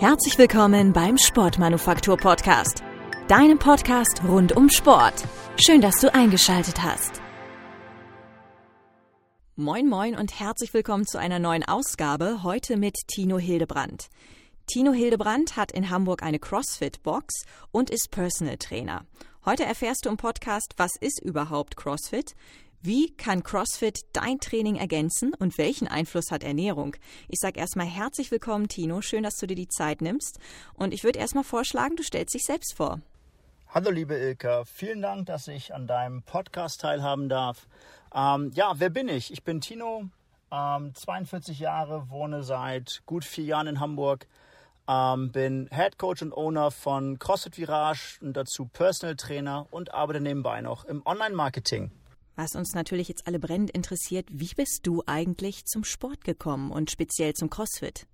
Herzlich willkommen beim Sportmanufaktur Podcast, deinem Podcast rund um Sport. Schön, dass du eingeschaltet hast. Moin moin und herzlich willkommen zu einer neuen Ausgabe, heute mit Tino Hildebrand. Tino Hildebrand hat in Hamburg eine CrossFit-Box und ist Personal Trainer. Heute erfährst du im Podcast, was ist überhaupt CrossFit, wie kann CrossFit dein Training ergänzen und welchen Einfluss hat Ernährung? Ich sage erstmal herzlich willkommen, Tino. Schön, dass du dir die Zeit nimmst. Und ich würde erstmal vorschlagen, du stellst dich selbst vor. Hallo, liebe Ilka. Vielen Dank, dass ich an deinem Podcast teilhaben darf. Ähm, ja, wer bin ich? Ich bin Tino, ähm, 42 Jahre, wohne seit gut vier Jahren in Hamburg. Ähm, bin Head Coach und Owner von CrossFit Virage und dazu Personal Trainer und arbeite nebenbei noch im Online-Marketing. Was uns natürlich jetzt alle brennend interessiert, wie bist du eigentlich zum Sport gekommen und speziell zum CrossFit?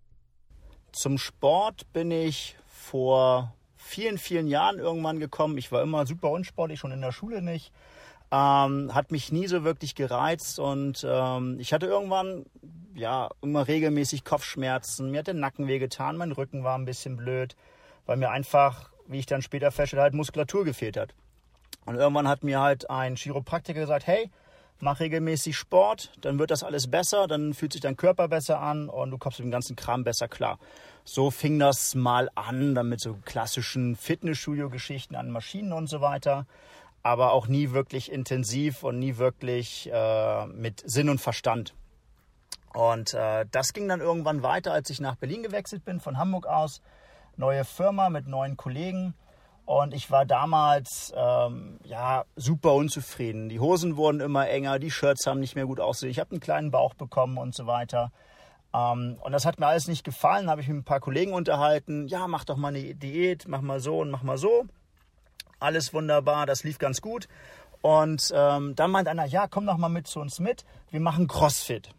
Zum Sport bin ich vor vielen, vielen Jahren irgendwann gekommen. Ich war immer super unsportlich, schon in der Schule nicht. Ähm, hat mich nie so wirklich gereizt und ähm, ich hatte irgendwann ja immer regelmäßig Kopfschmerzen. Mir hat der Nacken wehgetan, mein Rücken war ein bisschen blöd, weil mir einfach, wie ich dann später feststellte, halt Muskulatur gefehlt hat. Und irgendwann hat mir halt ein Chiropraktiker gesagt, hey, mach regelmäßig Sport, dann wird das alles besser, dann fühlt sich dein Körper besser an und du kommst mit dem ganzen Kram besser klar. So fing das mal an, dann mit so klassischen Fitnessstudio-Geschichten an Maschinen und so weiter, aber auch nie wirklich intensiv und nie wirklich äh, mit Sinn und Verstand. Und äh, das ging dann irgendwann weiter, als ich nach Berlin gewechselt bin, von Hamburg aus. Neue Firma mit neuen Kollegen. Und ich war damals ähm, ja super unzufrieden. Die Hosen wurden immer enger, die Shirts haben nicht mehr gut ausgesehen. Ich habe einen kleinen Bauch bekommen und so weiter. Ähm, und das hat mir alles nicht gefallen. Habe ich mit ein paar Kollegen unterhalten. Ja, mach doch mal eine Diät, mach mal so und mach mal so. Alles wunderbar, das lief ganz gut. Und ähm, dann meint einer, ja, komm doch mal mit zu uns mit. Wir machen CrossFit.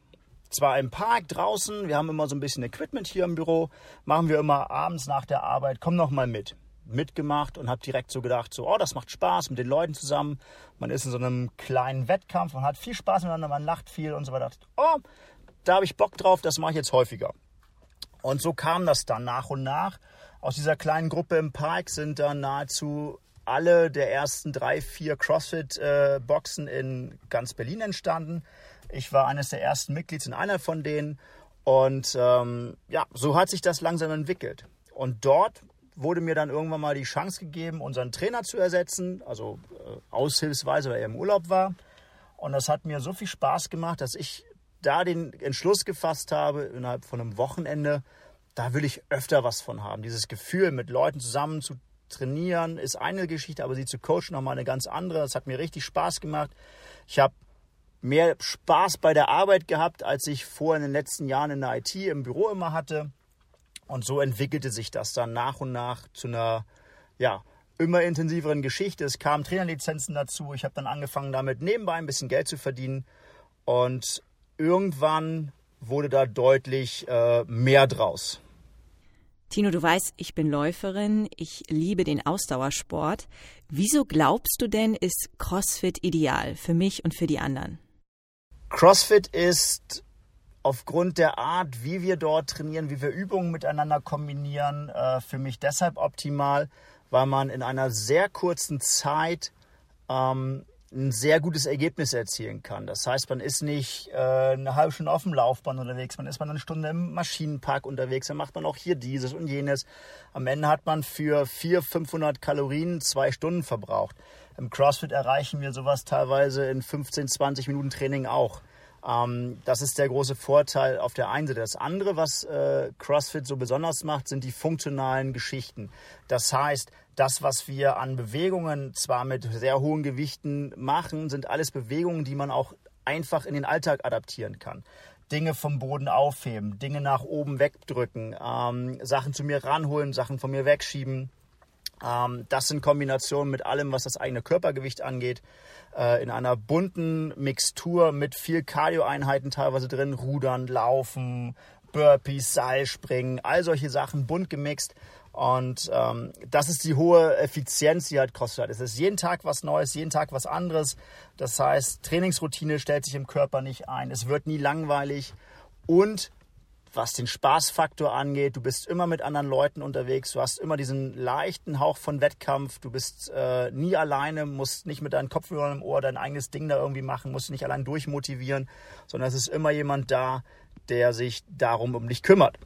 Zwar im Park draußen, wir haben immer so ein bisschen Equipment hier im Büro, machen wir immer abends nach der Arbeit, komm noch mal mit mitgemacht und habe direkt so gedacht, so, oh, das macht Spaß mit den Leuten zusammen. Man ist in so einem kleinen Wettkampf, man hat viel Spaß miteinander, man lacht viel und so weiter. Oh, da habe ich Bock drauf, das mache ich jetzt häufiger. Und so kam das dann nach und nach. Aus dieser kleinen Gruppe im Park sind dann nahezu alle der ersten drei, vier CrossFit-Boxen in ganz Berlin entstanden. Ich war eines der ersten Mitglieds in einer von denen. Und ähm, ja, so hat sich das langsam entwickelt. Und dort wurde mir dann irgendwann mal die Chance gegeben, unseren Trainer zu ersetzen, also äh, aushilfsweise, weil er im Urlaub war. Und das hat mir so viel Spaß gemacht, dass ich da den Entschluss gefasst habe, innerhalb von einem Wochenende, da will ich öfter was von haben. Dieses Gefühl, mit Leuten zusammen zu trainieren, ist eine Geschichte, aber sie zu coachen nochmal eine ganz andere. Das hat mir richtig Spaß gemacht. Ich habe mehr Spaß bei der Arbeit gehabt, als ich vorher in den letzten Jahren in der IT im Büro immer hatte. Und so entwickelte sich das dann nach und nach zu einer, ja, immer intensiveren Geschichte. Es kamen Trainerlizenzen dazu. Ich habe dann angefangen, damit nebenbei ein bisschen Geld zu verdienen. Und irgendwann wurde da deutlich äh, mehr draus. Tino, du weißt, ich bin Läuferin, ich liebe den Ausdauersport. Wieso glaubst du denn, ist CrossFit ideal für mich und für die anderen? CrossFit ist aufgrund der Art, wie wir dort trainieren, wie wir Übungen miteinander kombinieren, äh, für mich deshalb optimal, weil man in einer sehr kurzen Zeit ähm, ein sehr gutes Ergebnis erzielen kann. Das heißt, man ist nicht äh, eine halbe Stunde auf dem Laufband unterwegs, man ist mal eine Stunde im Maschinenpark unterwegs, dann macht man auch hier dieses und jenes. Am Ende hat man für 400, 500 Kalorien zwei Stunden verbraucht. Im CrossFit erreichen wir sowas teilweise in 15, 20 Minuten Training auch. Ähm, das ist der große Vorteil auf der einen Seite. Das andere, was äh, CrossFit so besonders macht, sind die funktionalen Geschichten. Das heißt, das, was wir an Bewegungen zwar mit sehr hohen Gewichten machen, sind alles Bewegungen, die man auch einfach in den Alltag adaptieren kann. Dinge vom Boden aufheben, Dinge nach oben wegdrücken, ähm, Sachen zu mir ranholen, Sachen von mir wegschieben. Ähm, das in Kombination mit allem, was das eigene Körpergewicht angeht, äh, in einer bunten Mixtur mit viel Cardio-Einheiten teilweise drin, Rudern, Laufen, Burpees, Seilspringen, all solche Sachen bunt gemixt. Und ähm, das ist die hohe Effizienz, die halt CrossFit hat. Es ist jeden Tag was Neues, jeden Tag was anderes. Das heißt, Trainingsroutine stellt sich im Körper nicht ein. Es wird nie langweilig. Und was den Spaßfaktor angeht. Du bist immer mit anderen Leuten unterwegs. Du hast immer diesen leichten Hauch von Wettkampf. Du bist äh, nie alleine, musst nicht mit deinen Kopfhörern im Ohr dein eigenes Ding da irgendwie machen, musst nicht allein durchmotivieren, sondern es ist immer jemand da, der sich darum um dich kümmert.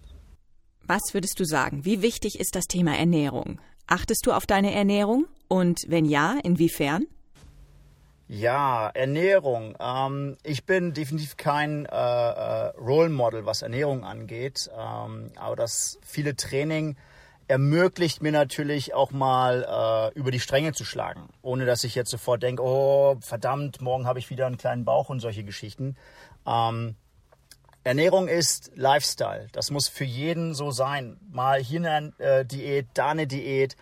Was würdest du sagen? Wie wichtig ist das Thema Ernährung? Achtest du auf deine Ernährung? Und wenn ja, inwiefern? Ja, Ernährung. Ähm, ich bin definitiv kein äh, äh, Role Model, was Ernährung angeht. Ähm, aber das viele Training ermöglicht mir natürlich auch mal äh, über die Stränge zu schlagen, ohne dass ich jetzt sofort denke, oh verdammt, morgen habe ich wieder einen kleinen Bauch und solche Geschichten. Ähm, Ernährung ist Lifestyle. Das muss für jeden so sein. Mal hier eine äh, Diät, da eine Diät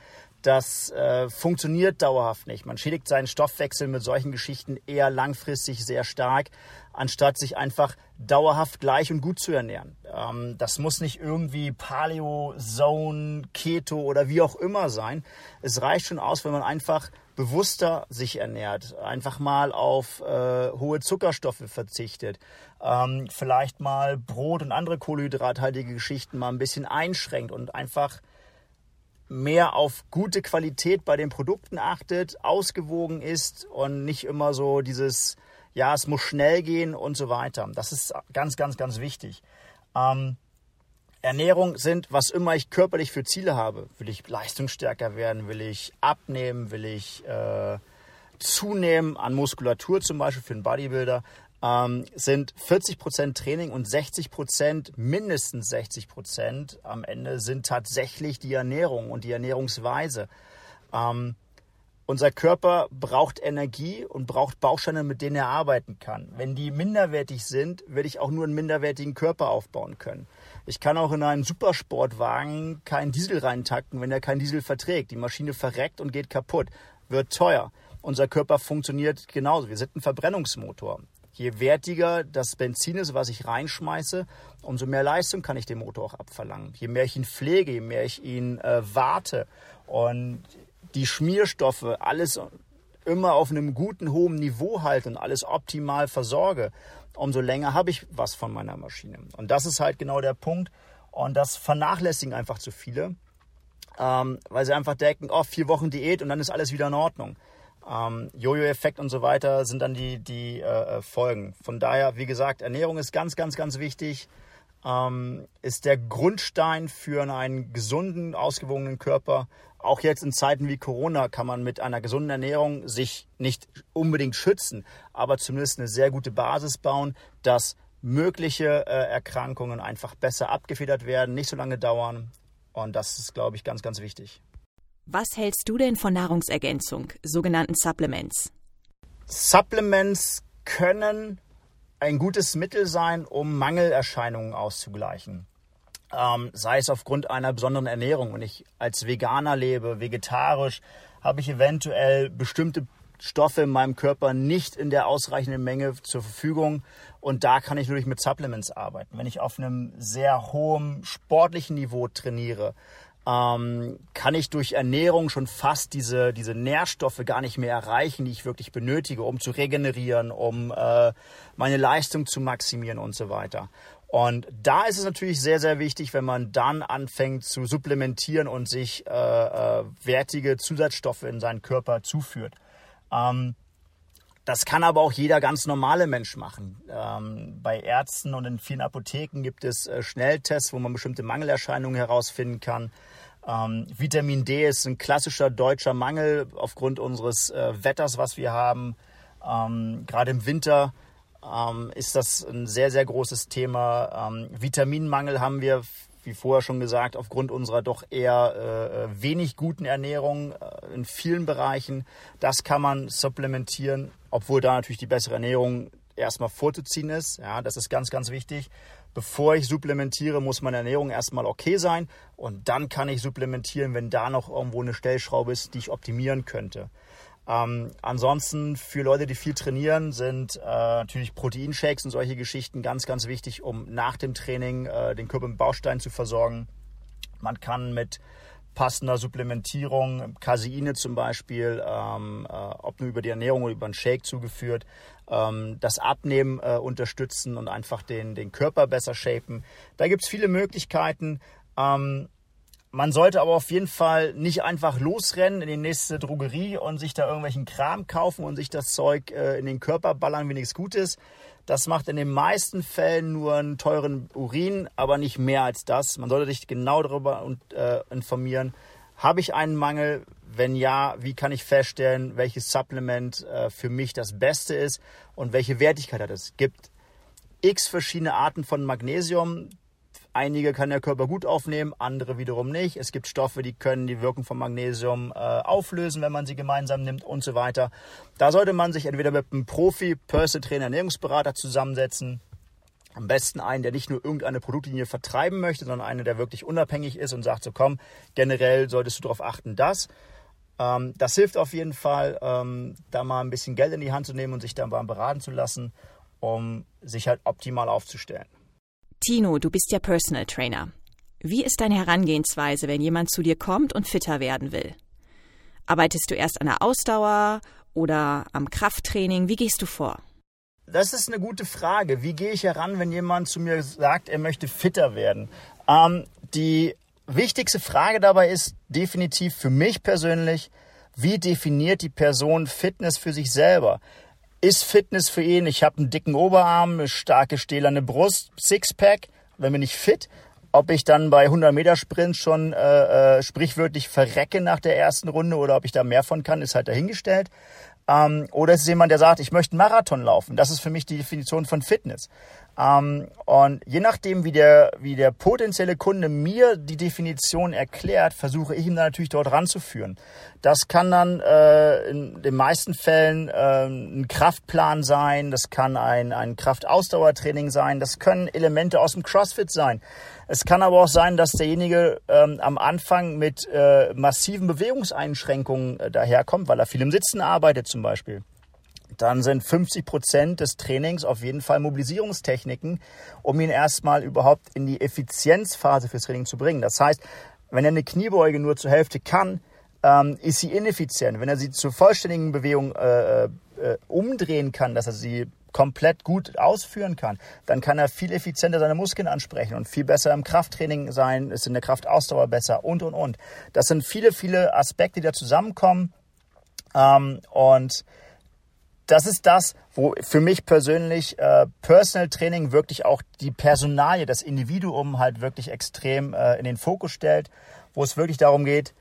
das äh, funktioniert dauerhaft nicht. Man schädigt seinen Stoffwechsel mit solchen Geschichten eher langfristig sehr stark, anstatt sich einfach dauerhaft gleich und gut zu ernähren. Ähm, das muss nicht irgendwie Paleo, Zone, Keto oder wie auch immer sein. Es reicht schon aus, wenn man einfach bewusster sich ernährt, einfach mal auf äh, hohe Zuckerstoffe verzichtet, ähm, vielleicht mal Brot und andere kohlenhydrathaltige Geschichten mal ein bisschen einschränkt und einfach mehr auf gute Qualität bei den Produkten achtet, ausgewogen ist und nicht immer so dieses, ja, es muss schnell gehen und so weiter. Das ist ganz, ganz, ganz wichtig. Ähm, Ernährung sind, was immer ich körperlich für Ziele habe. Will ich leistungsstärker werden? Will ich abnehmen? Will ich äh, zunehmen an Muskulatur zum Beispiel für einen Bodybuilder? Ähm, sind 40 Prozent Training und 60 Prozent, mindestens 60 Prozent am Ende sind tatsächlich die Ernährung und die Ernährungsweise. Ähm, unser Körper braucht Energie und braucht Bausteine, mit denen er arbeiten kann. Wenn die minderwertig sind, werde ich auch nur einen minderwertigen Körper aufbauen können. Ich kann auch in einen Supersportwagen keinen Diesel reintakten, wenn er keinen Diesel verträgt. Die Maschine verreckt und geht kaputt, wird teuer. Unser Körper funktioniert genauso. Wir sind ein Verbrennungsmotor. Je wertiger das Benzin ist, was ich reinschmeiße, umso mehr Leistung kann ich dem Motor auch abverlangen. Je mehr ich ihn pflege, je mehr ich ihn äh, warte und die Schmierstoffe, alles immer auf einem guten, hohen Niveau halte und alles optimal versorge, umso länger habe ich was von meiner Maschine. Und das ist halt genau der Punkt. Und das vernachlässigen einfach zu viele, ähm, weil sie einfach denken, oh, vier Wochen Diät und dann ist alles wieder in Ordnung. Ähm, Jojo-Effekt und so weiter sind dann die, die äh, äh, Folgen. Von daher, wie gesagt, Ernährung ist ganz, ganz, ganz wichtig. Ähm, ist der Grundstein für einen gesunden, ausgewogenen Körper. Auch jetzt in Zeiten wie Corona kann man mit einer gesunden Ernährung sich nicht unbedingt schützen, aber zumindest eine sehr gute Basis bauen, dass mögliche äh, Erkrankungen einfach besser abgefedert werden, nicht so lange dauern. Und das ist, glaube ich, ganz, ganz wichtig. Was hältst du denn von Nahrungsergänzung, sogenannten Supplements? Supplements können ein gutes Mittel sein, um Mangelerscheinungen auszugleichen. Ähm, sei es aufgrund einer besonderen Ernährung. Wenn ich als Veganer lebe, vegetarisch, habe ich eventuell bestimmte Stoffe in meinem Körper nicht in der ausreichenden Menge zur Verfügung. Und da kann ich natürlich mit Supplements arbeiten. Wenn ich auf einem sehr hohen sportlichen Niveau trainiere, ähm, kann ich durch Ernährung schon fast diese, diese Nährstoffe gar nicht mehr erreichen, die ich wirklich benötige, um zu regenerieren, um äh, meine Leistung zu maximieren und so weiter. Und da ist es natürlich sehr, sehr wichtig, wenn man dann anfängt zu supplementieren und sich äh, äh, wertige Zusatzstoffe in seinen Körper zuführt. Ähm, das kann aber auch jeder ganz normale Mensch machen. Ähm, bei Ärzten und in vielen Apotheken gibt es äh, Schnelltests, wo man bestimmte Mangelerscheinungen herausfinden kann. Ähm, Vitamin D ist ein klassischer deutscher Mangel aufgrund unseres äh, Wetters, was wir haben. Ähm, Gerade im Winter ähm, ist das ein sehr, sehr großes Thema. Ähm, Vitaminmangel haben wir, wie vorher schon gesagt, aufgrund unserer doch eher äh, wenig guten Ernährung äh, in vielen Bereichen. Das kann man supplementieren, obwohl da natürlich die bessere Ernährung erstmal vorzuziehen ist. Ja, das ist ganz, ganz wichtig bevor ich supplementiere, muss meine Ernährung erstmal okay sein und dann kann ich supplementieren, wenn da noch irgendwo eine Stellschraube ist, die ich optimieren könnte. Ähm, ansonsten für Leute, die viel trainieren, sind äh, natürlich Proteinshakes und solche Geschichten ganz, ganz wichtig, um nach dem Training äh, den Körper mit Bausteinen zu versorgen. Man kann mit passender Supplementierung, Caseine zum Beispiel, ähm, äh, ob nur über die Ernährung oder über einen Shake zugeführt, ähm, das Abnehmen äh, unterstützen und einfach den, den Körper besser shapen. Da gibt es viele Möglichkeiten. Ähm, man sollte aber auf jeden Fall nicht einfach losrennen in die nächste Drogerie und sich da irgendwelchen Kram kaufen und sich das Zeug äh, in den Körper ballern wie nichts Gutes. Das macht in den meisten Fällen nur einen teuren Urin, aber nicht mehr als das. Man sollte sich genau darüber äh, informieren. Habe ich einen Mangel? Wenn ja, wie kann ich feststellen, welches Supplement äh, für mich das Beste ist und welche Wertigkeit hat es? Es gibt x verschiedene Arten von Magnesium. Einige kann der Körper gut aufnehmen, andere wiederum nicht. Es gibt Stoffe, die können die Wirkung von Magnesium äh, auflösen, wenn man sie gemeinsam nimmt und so weiter. Da sollte man sich entweder mit einem Profi, Personal Trainer, Ernährungsberater zusammensetzen. Am besten einen, der nicht nur irgendeine Produktlinie vertreiben möchte, sondern einen, der wirklich unabhängig ist und sagt so, komm, generell solltest du darauf achten, dass. Ähm, das hilft auf jeden Fall, ähm, da mal ein bisschen Geld in die Hand zu nehmen und sich dann beim beraten zu lassen, um sich halt optimal aufzustellen. Tino, du bist ja Personal Trainer. Wie ist deine Herangehensweise, wenn jemand zu dir kommt und fitter werden will? Arbeitest du erst an der Ausdauer oder am Krafttraining? Wie gehst du vor? Das ist eine gute Frage. Wie gehe ich heran, wenn jemand zu mir sagt, er möchte fitter werden? Ähm, die wichtigste Frage dabei ist definitiv für mich persönlich, wie definiert die Person Fitness für sich selber? Ist Fitness für ihn. Ich habe einen dicken Oberarm, eine starke stählerne Brust, Sixpack. Wenn bin ich fit. Ob ich dann bei 100 Meter Sprint schon äh, äh, sprichwörtlich verrecke nach der ersten Runde oder ob ich da mehr von kann, ist halt dahingestellt. Ähm, oder es ist jemand, der sagt, ich möchte einen Marathon laufen. Das ist für mich die Definition von Fitness. Ähm, und je nachdem, wie der, wie der potenzielle Kunde mir die Definition erklärt, versuche ich ihn dann natürlich dort ranzuführen. Das kann dann äh, in den meisten Fällen äh, ein Kraftplan sein, das kann ein, ein Kraftausdauertraining sein, das können Elemente aus dem CrossFit sein. Es kann aber auch sein, dass derjenige ähm, am Anfang mit äh, massiven Bewegungseinschränkungen äh, daherkommt, weil er viel im Sitzen arbeitet zum Beispiel dann sind 50 Prozent des Trainings auf jeden Fall Mobilisierungstechniken, um ihn erstmal überhaupt in die Effizienzphase fürs Training zu bringen. Das heißt, wenn er eine Kniebeuge nur zur Hälfte kann, ähm, ist sie ineffizient. Wenn er sie zur vollständigen Bewegung äh, äh, umdrehen kann, dass er sie komplett gut ausführen kann, dann kann er viel effizienter seine Muskeln ansprechen und viel besser im Krafttraining sein, ist in der Kraftausdauer besser und, und, und. Das sind viele, viele Aspekte, die da zusammenkommen. Ähm, und das ist das, wo für mich persönlich äh, Personal Training wirklich auch die Personalie, das Individuum halt wirklich extrem äh, in den Fokus stellt, wo es wirklich darum geht,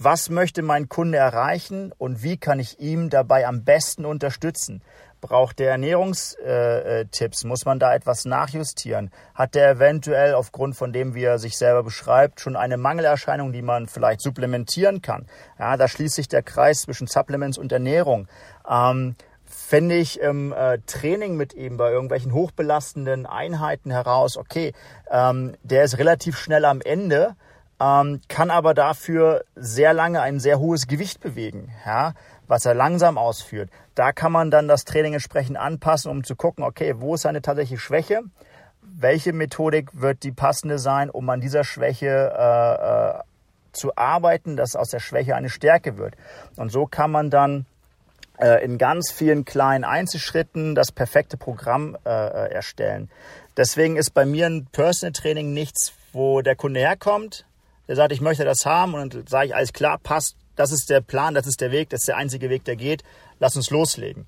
was möchte mein Kunde erreichen und wie kann ich ihm dabei am besten unterstützen? Braucht der Ernährungstipps? Muss man da etwas nachjustieren? Hat der eventuell aufgrund von dem, wie er sich selber beschreibt, schon eine Mangelerscheinung, die man vielleicht supplementieren kann? Ja, da schließt sich der Kreis zwischen Supplements und Ernährung. Ähm, fände ich im äh, Training mit ihm bei irgendwelchen hochbelastenden Einheiten heraus, okay, ähm, der ist relativ schnell am Ende, ähm, kann aber dafür sehr lange ein sehr hohes Gewicht bewegen, ja, was er langsam ausführt. Da kann man dann das Training entsprechend anpassen, um zu gucken, okay, wo ist seine tatsächliche Schwäche? Welche Methodik wird die passende sein, um an dieser Schwäche äh, äh, zu arbeiten, dass aus der Schwäche eine Stärke wird? Und so kann man dann in ganz vielen kleinen Einzelschritten das perfekte Programm äh, äh, erstellen. Deswegen ist bei mir ein Personal Training nichts, wo der Kunde herkommt, der sagt, ich möchte das haben und dann sage ich, alles klar, passt, das ist der Plan, das ist der Weg, das ist der einzige Weg, der geht, lass uns loslegen.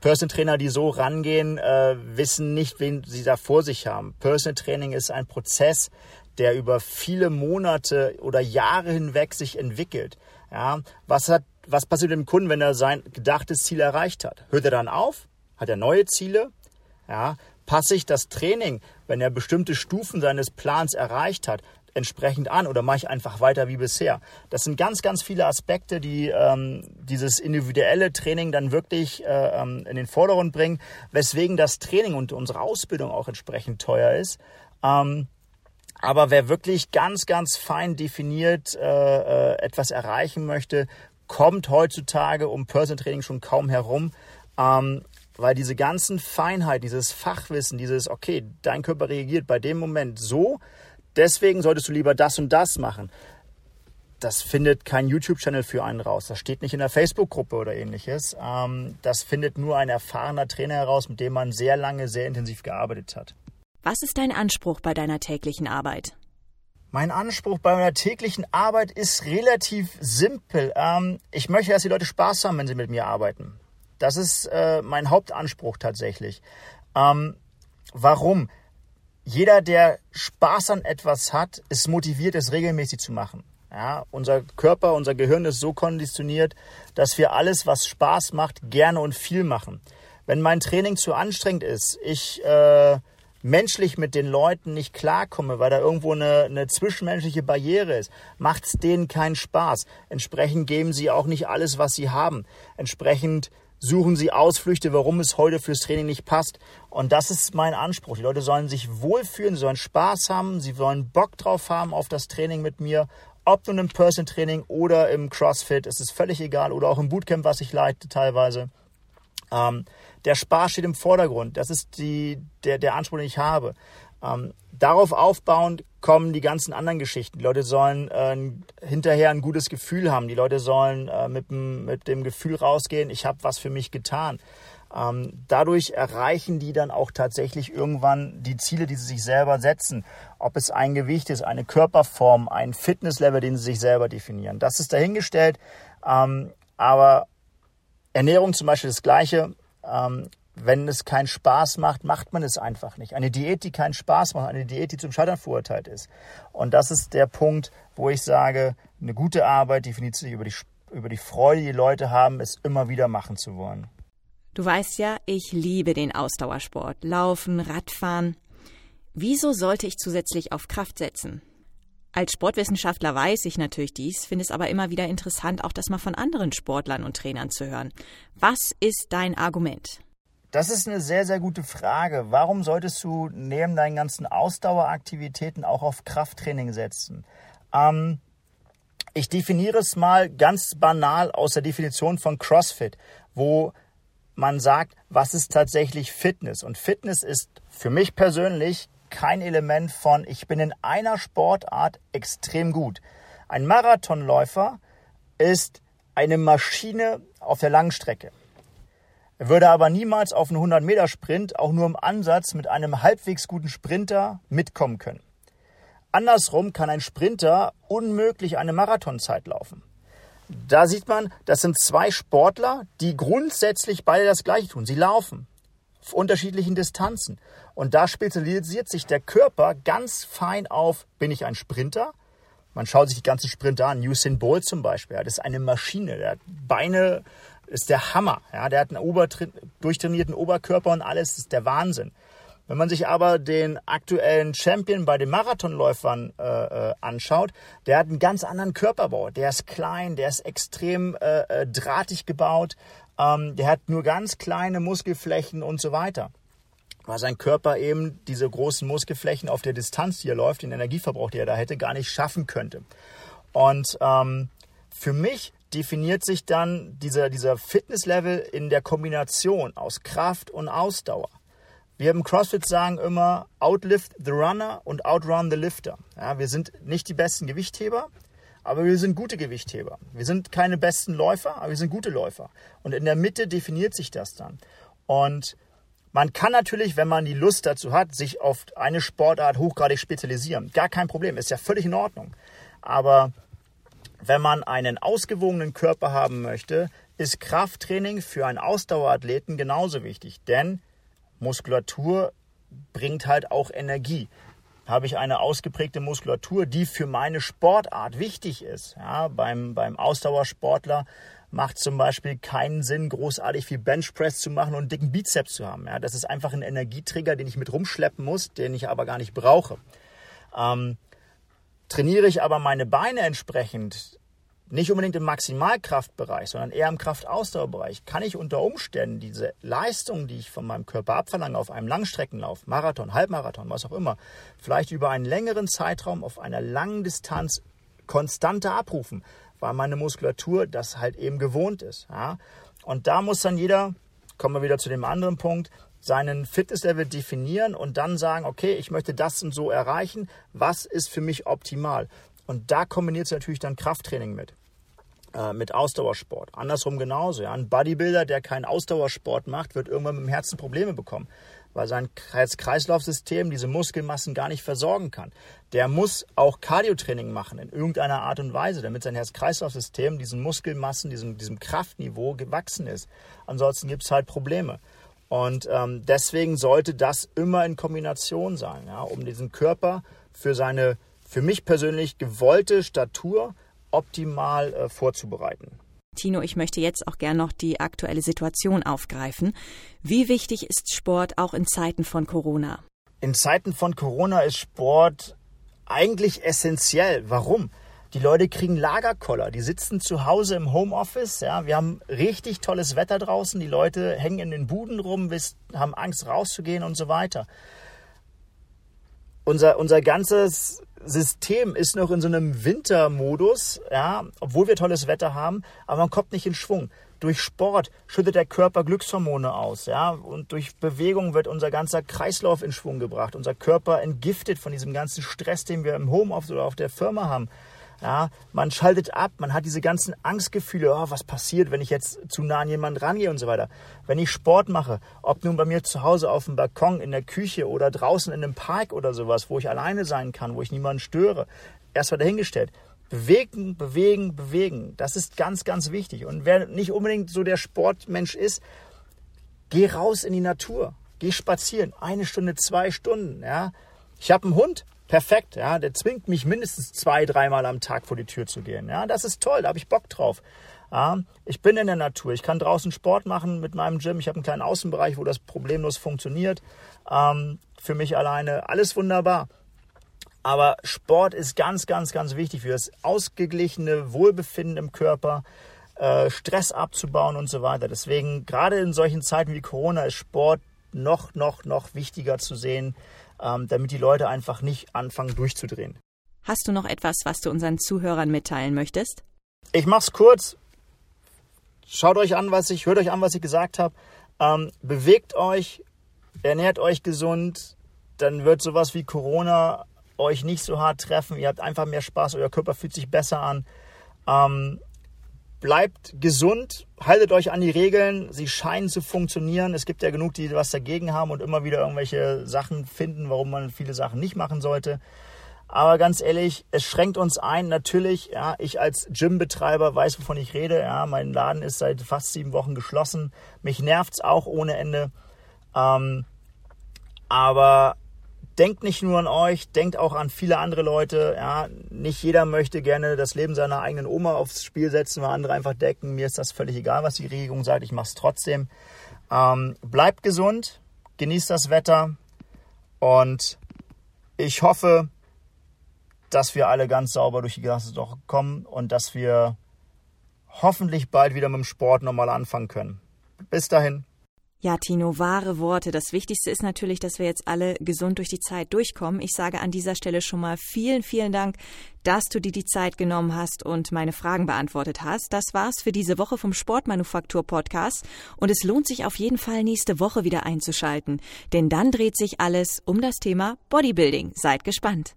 Personal Trainer, die so rangehen, äh, wissen nicht, wen sie da vor sich haben. Personal Training ist ein Prozess, der über viele Monate oder Jahre hinweg sich entwickelt. Ja, was hat was passiert dem Kunden, wenn er sein gedachtes Ziel erreicht hat? Hört er dann auf? Hat er neue Ziele? Ja, passe ich das Training, wenn er bestimmte Stufen seines Plans erreicht hat, entsprechend an oder mache ich einfach weiter wie bisher? Das sind ganz, ganz viele Aspekte, die ähm, dieses individuelle Training dann wirklich äh, ähm, in den Vordergrund bringen, weswegen das Training und unsere Ausbildung auch entsprechend teuer ist. Ähm, aber wer wirklich ganz, ganz fein definiert äh, äh etwas erreichen möchte, kommt heutzutage um Personal Training schon kaum herum, ähm, weil diese ganzen Feinheit, dieses Fachwissen, dieses, okay, dein Körper reagiert bei dem Moment so, deswegen solltest du lieber das und das machen. das findet kein YouTube-Channel für einen raus. Das steht nicht in der Facebook-Gruppe oder ähnliches. Ähm, das findet nur ein erfahrener Trainer heraus, mit dem man sehr lange, sehr intensiv gearbeitet hat. Was ist dein Anspruch bei deiner täglichen Arbeit? Mein Anspruch bei meiner täglichen Arbeit ist relativ simpel. Ähm, ich möchte, dass die Leute Spaß haben, wenn sie mit mir arbeiten. Das ist äh, mein Hauptanspruch tatsächlich. Ähm, warum? Jeder, der Spaß an etwas hat, ist motiviert, es regelmäßig zu machen. Ja, unser Körper, unser Gehirn ist so konditioniert, dass wir alles, was Spaß macht, gerne und viel machen. Wenn mein Training zu anstrengend ist, ich äh, menschlich mit den Leuten nicht klarkomme, weil da irgendwo eine, eine zwischenmenschliche Barriere ist, macht es denen keinen Spaß. Entsprechend geben sie auch nicht alles, was sie haben. Entsprechend suchen sie Ausflüchte, warum es heute fürs Training nicht passt. Und das ist mein Anspruch. Die Leute sollen sich wohlfühlen, sie sollen Spaß haben, sie sollen Bock drauf haben auf das Training mit mir ob nun im Person Training oder im CrossFit, es ist völlig egal, oder auch im Bootcamp, was ich leite teilweise. Ähm, der Spaß steht im Vordergrund. Das ist die, der, der Anspruch, den ich habe. Ähm, darauf aufbauend kommen die ganzen anderen Geschichten. Die Leute sollen äh, hinterher ein gutes Gefühl haben. Die Leute sollen äh, mit, dem, mit dem Gefühl rausgehen, ich habe was für mich getan. Ähm, dadurch erreichen die dann auch tatsächlich irgendwann die Ziele, die sie sich selber setzen. Ob es ein Gewicht ist, eine Körperform, ein Fitnesslevel, den sie sich selber definieren. Das ist dahingestellt. Ähm, aber Ernährung zum Beispiel das Gleiche. Ähm, wenn es keinen Spaß macht, macht man es einfach nicht. Eine Diät, die keinen Spaß macht, eine Diät, die zum Scheitern verurteilt ist. Und das ist der Punkt, wo ich sage, eine gute Arbeit definiert sich über die, über die Freude, die Leute haben, es immer wieder machen zu wollen. Du weißt ja, ich liebe den Ausdauersport. Laufen, Radfahren. Wieso sollte ich zusätzlich auf Kraft setzen? Als Sportwissenschaftler weiß ich natürlich dies, finde es aber immer wieder interessant, auch das mal von anderen Sportlern und Trainern zu hören. Was ist dein Argument? Das ist eine sehr, sehr gute Frage. Warum solltest du neben deinen ganzen Ausdaueraktivitäten auch auf Krafttraining setzen? Ähm, ich definiere es mal ganz banal aus der Definition von CrossFit, wo man sagt, was ist tatsächlich Fitness? Und Fitness ist für mich persönlich kein Element von, ich bin in einer Sportart extrem gut. Ein Marathonläufer ist eine Maschine auf der Langstrecke. Er würde aber niemals auf einen 100-Meter-Sprint auch nur im Ansatz mit einem halbwegs guten Sprinter mitkommen können. Andersrum kann ein Sprinter unmöglich eine Marathonzeit laufen. Da sieht man, das sind zwei Sportler, die grundsätzlich beide das Gleiche tun. Sie laufen auf unterschiedlichen Distanzen. Und da spezialisiert sich der Körper ganz fein auf, bin ich ein Sprinter? Man schaut sich die ganzen Sprinter an. Usain Bolt zum Beispiel, das ist eine Maschine. Der hat Beine, ist der Hammer. Ja, der hat einen durchtrainierten Oberkörper und alles, ist der Wahnsinn. Wenn man sich aber den aktuellen Champion bei den Marathonläufern äh, äh, anschaut, der hat einen ganz anderen Körperbau. Der ist klein, der ist extrem äh, äh, drahtig gebaut, ähm, der hat nur ganz kleine Muskelflächen und so weiter. Weil sein Körper eben diese großen Muskelflächen auf der Distanz, die er läuft, den Energieverbrauch, den er da hätte, gar nicht schaffen könnte. Und ähm, für mich definiert sich dann dieser, dieser Fitnesslevel in der Kombination aus Kraft und Ausdauer. Wir im CrossFit sagen immer, outlift the runner und outrun the lifter. Ja, wir sind nicht die besten Gewichtheber, aber wir sind gute Gewichtheber. Wir sind keine besten Läufer, aber wir sind gute Läufer. Und in der Mitte definiert sich das dann. Und man kann natürlich, wenn man die Lust dazu hat, sich auf eine Sportart hochgradig spezialisieren. Gar kein Problem, ist ja völlig in Ordnung. Aber wenn man einen ausgewogenen Körper haben möchte, ist Krafttraining für einen Ausdauerathleten genauso wichtig. Denn Muskulatur bringt halt auch Energie. Habe ich eine ausgeprägte Muskulatur, die für meine Sportart wichtig ist. Ja, beim, beim Ausdauersportler macht zum Beispiel keinen Sinn, großartig viel Benchpress zu machen und einen dicken Bizeps zu haben. Ja, das ist einfach ein Energieträger, den ich mit rumschleppen muss, den ich aber gar nicht brauche. Ähm, trainiere ich aber meine Beine entsprechend, nicht unbedingt im Maximalkraftbereich, sondern eher im Kraftausdauerbereich, kann ich unter Umständen diese Leistung, die ich von meinem Körper abverlange, auf einem Langstreckenlauf, Marathon, Halbmarathon, was auch immer, vielleicht über einen längeren Zeitraum auf einer langen Distanz konstanter abrufen, weil meine Muskulatur das halt eben gewohnt ist. Ja? Und da muss dann jeder, kommen wir wieder zu dem anderen Punkt, seinen Fitnesslevel definieren und dann sagen, okay, ich möchte das und so erreichen. Was ist für mich optimal? Und da kombiniert sie natürlich dann Krafttraining mit äh, mit Ausdauersport. Andersrum genauso. Ja. Ein Bodybuilder, der keinen Ausdauersport macht, wird irgendwann mit dem Herzen Probleme bekommen, weil sein Herz-Kreislauf-System diese Muskelmassen gar nicht versorgen kann. Der muss auch Cardiotraining machen in irgendeiner Art und Weise, damit sein Herz-Kreislauf-System diesen Muskelmassen, diesem, diesem Kraftniveau gewachsen ist. Ansonsten gibt es halt Probleme. Und ähm, deswegen sollte das immer in Kombination sein, ja, um diesen Körper für seine, für mich persönlich gewollte Statur optimal äh, vorzubereiten. Tino, ich möchte jetzt auch gern noch die aktuelle Situation aufgreifen. Wie wichtig ist Sport auch in Zeiten von Corona? In Zeiten von Corona ist Sport eigentlich essentiell. Warum? Die Leute kriegen Lagerkoller, die sitzen zu Hause im Homeoffice. Ja, wir haben richtig tolles Wetter draußen. Die Leute hängen in den Buden rum, haben Angst rauszugehen und so weiter. Unser, unser ganzes System ist noch in so einem Wintermodus, ja, obwohl wir tolles Wetter haben, aber man kommt nicht in Schwung. Durch Sport schüttet der Körper Glückshormone aus, ja, und durch Bewegung wird unser ganzer Kreislauf in Schwung gebracht. Unser Körper entgiftet von diesem ganzen Stress, den wir im Homeoffice oder auf der Firma haben. Ja, man schaltet ab, man hat diese ganzen Angstgefühle, oh, was passiert, wenn ich jetzt zu nah an jemanden rangehe und so weiter. Wenn ich Sport mache, ob nun bei mir zu Hause auf dem Balkon, in der Küche oder draußen in einem Park oder sowas, wo ich alleine sein kann, wo ich niemanden störe, erstmal dahingestellt. Bewegen, bewegen, bewegen. Das ist ganz, ganz wichtig. Und wer nicht unbedingt so der Sportmensch ist, geh raus in die Natur. Geh spazieren. Eine Stunde, zwei Stunden. Ja. Ich habe einen Hund perfekt. Ja, der zwingt mich mindestens zwei, dreimal am Tag vor die Tür zu gehen. Ja, das ist toll, da habe ich Bock drauf. Ja, ich bin in der Natur, ich kann draußen Sport machen mit meinem Gym. Ich habe einen kleinen Außenbereich, wo das problemlos funktioniert. Ähm, für mich alleine alles wunderbar. Aber Sport ist ganz, ganz, ganz wichtig für das ausgeglichene Wohlbefinden im Körper, äh, Stress abzubauen und so weiter. Deswegen, gerade in solchen Zeiten wie Corona, ist Sport noch, noch, noch wichtiger zu sehen ähm, damit die Leute einfach nicht anfangen durchzudrehen. Hast du noch etwas, was du unseren Zuhörern mitteilen möchtest? Ich mach's kurz. Schaut euch an, was ich, hört euch an, was ich gesagt habe. Ähm, bewegt euch, ernährt euch gesund, dann wird sowas wie Corona euch nicht so hart treffen. Ihr habt einfach mehr Spaß, euer Körper fühlt sich besser an. Ähm, bleibt gesund, haltet euch an die Regeln, sie scheinen zu funktionieren. Es gibt ja genug, die was dagegen haben und immer wieder irgendwelche Sachen finden, warum man viele Sachen nicht machen sollte. Aber ganz ehrlich, es schränkt uns ein. Natürlich, ja, ich als Gymbetreiber weiß, wovon ich rede. Ja, mein Laden ist seit fast sieben Wochen geschlossen. Mich nervt's auch ohne Ende. Ähm, aber denkt nicht nur an euch, denkt auch an viele andere Leute. Ja, nicht jeder möchte gerne das Leben seiner eigenen Oma aufs Spiel setzen, weil andere einfach decken. Mir ist das völlig egal, was die Regierung sagt. Ich mache es trotzdem. Ähm, bleibt gesund, genießt das Wetter und ich hoffe, dass wir alle ganz sauber durch die Gasse doch kommen und dass wir hoffentlich bald wieder mit dem Sport nochmal anfangen können. Bis dahin. Ja, Tino, wahre Worte. Das Wichtigste ist natürlich, dass wir jetzt alle gesund durch die Zeit durchkommen. Ich sage an dieser Stelle schon mal vielen, vielen Dank, dass du dir die Zeit genommen hast und meine Fragen beantwortet hast. Das war's für diese Woche vom Sportmanufaktur Podcast und es lohnt sich auf jeden Fall nächste Woche wieder einzuschalten, denn dann dreht sich alles um das Thema Bodybuilding. Seid gespannt.